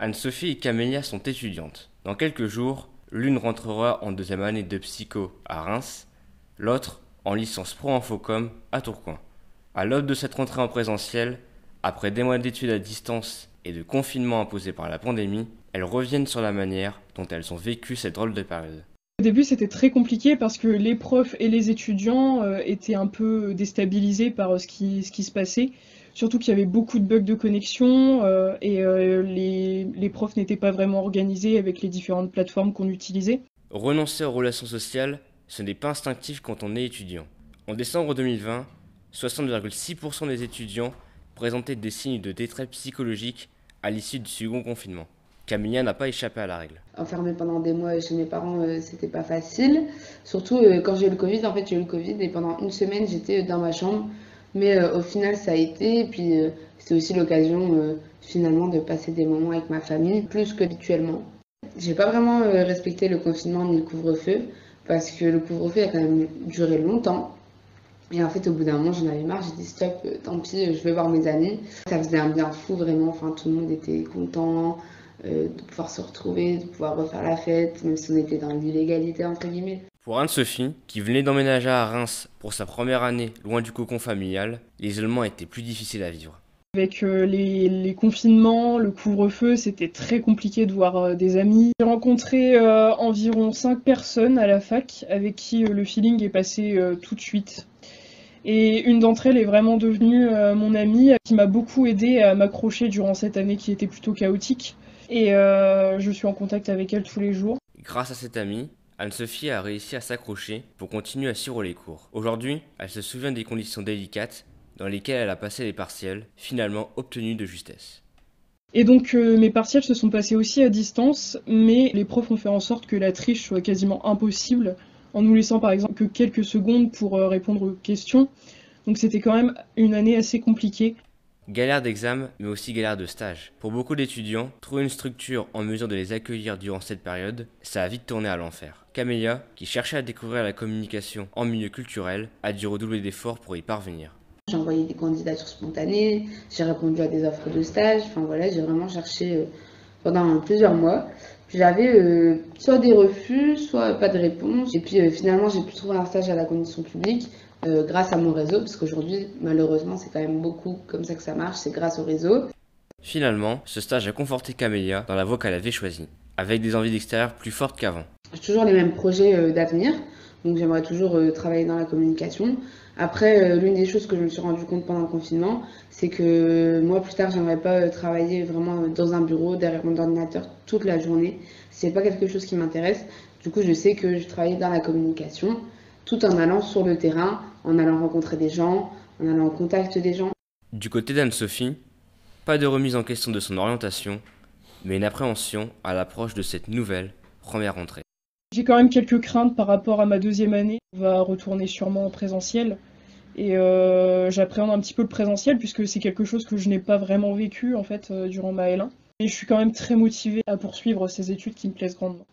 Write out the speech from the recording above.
Anne-Sophie et Camélia sont étudiantes. Dans quelques jours, l'une rentrera en deuxième année de psycho à Reims, l'autre en licence pro infocom à Tourcoing. À l'aube de cette rentrée en présentiel, après des mois d'études à distance et de confinement imposé par la pandémie, elles reviennent sur la manière dont elles ont vécu cette drôle de période. Au début, c'était très compliqué parce que les profs et les étudiants euh, étaient un peu déstabilisés par ce qui se passait. Surtout qu'il y avait beaucoup de bugs de connexion euh, et euh, les, les profs n'étaient pas vraiment organisés avec les différentes plateformes qu'on utilisait. Renoncer aux relations sociales, ce n'est pas instinctif quand on est étudiant. En décembre 2020, 60,6% des étudiants présentaient des signes de détresse psychologique à l'issue du second confinement. Camilla n'a pas échappé à la règle. Enfermée pendant des mois chez mes parents, euh, c'était pas facile. Surtout euh, quand j'ai eu le Covid, en fait j'ai eu le Covid et pendant une semaine j'étais dans ma chambre. Mais euh, au final ça a été, et puis euh, c'est aussi l'occasion euh, finalement de passer des moments avec ma famille, plus qu'habituellement. J'ai pas vraiment respecté le confinement ni le couvre-feu, parce que le couvre-feu a quand même duré longtemps. Et en fait, au bout d'un moment, j'en avais marre, j'ai dit stop, tant pis, je vais voir mes amis. Ça faisait un bien fou, vraiment. Enfin, tout le monde était content euh, de pouvoir se retrouver, de pouvoir refaire la fête, même si on était dans l'illégalité, entre guillemets. Pour Anne-Sophie, qui venait d'emménager à Reims pour sa première année loin du cocon familial, l'isolement était plus difficile à vivre. Avec euh, les, les confinements, le couvre-feu, c'était très compliqué de voir euh, des amis. J'ai rencontré euh, environ 5 personnes à la fac avec qui euh, le feeling est passé euh, tout de suite. Et une d'entre elles est vraiment devenue euh, mon amie, qui m'a beaucoup aidé à m'accrocher durant cette année qui était plutôt chaotique. Et euh, je suis en contact avec elle tous les jours. Grâce à cette amie, Anne-Sophie a réussi à s'accrocher pour continuer à suivre les cours. Aujourd'hui, elle se souvient des conditions délicates dans lesquelles elle a passé les partiels, finalement obtenus de justesse. Et donc euh, mes partiels se sont passés aussi à distance, mais les profs ont fait en sorte que la triche soit quasiment impossible, en nous laissant par exemple que quelques secondes pour euh, répondre aux questions. Donc c'était quand même une année assez compliquée. Galère d'examen, mais aussi galère de stage. Pour beaucoup d'étudiants, trouver une structure en mesure de les accueillir durant cette période, ça a vite tourné à l'enfer. Camélia, qui cherchait à découvrir la communication en milieu culturel, a dû redoubler d'efforts pour y parvenir. J'ai envoyé des candidatures spontanées, j'ai répondu à des offres de stage, enfin voilà, j'ai vraiment cherché euh, pendant plusieurs mois. J'avais euh, soit des refus, soit pas de réponse. Et puis euh, finalement, j'ai pu trouver un stage à la condition publique euh, grâce à mon réseau, parce qu'aujourd'hui, malheureusement, c'est quand même beaucoup comme ça que ça marche, c'est grâce au réseau. Finalement, ce stage a conforté Camélia dans la voie qu'elle avait choisie, avec des envies d'extérieur plus fortes qu'avant. J'ai toujours les mêmes projets euh, d'avenir, donc j'aimerais toujours euh, travailler dans la communication. Après, l'une des choses que je me suis rendu compte pendant le confinement, c'est que moi plus tard, j'aimerais pas travailler vraiment dans un bureau derrière mon ordinateur toute la journée. C'est pas quelque chose qui m'intéresse. Du coup, je sais que je travaille dans la communication, tout en allant sur le terrain, en allant rencontrer des gens, en allant en contact des gens. Du côté d'Anne-Sophie, pas de remise en question de son orientation, mais une appréhension à l'approche de cette nouvelle première rentrée. J'ai quand même quelques craintes par rapport à ma deuxième année. On va retourner sûrement en présentiel. Et euh, j'appréhende un petit peu le présentiel puisque c'est quelque chose que je n'ai pas vraiment vécu en fait euh, durant ma L1. Et je suis quand même très motivée à poursuivre ces études qui me plaisent grandement.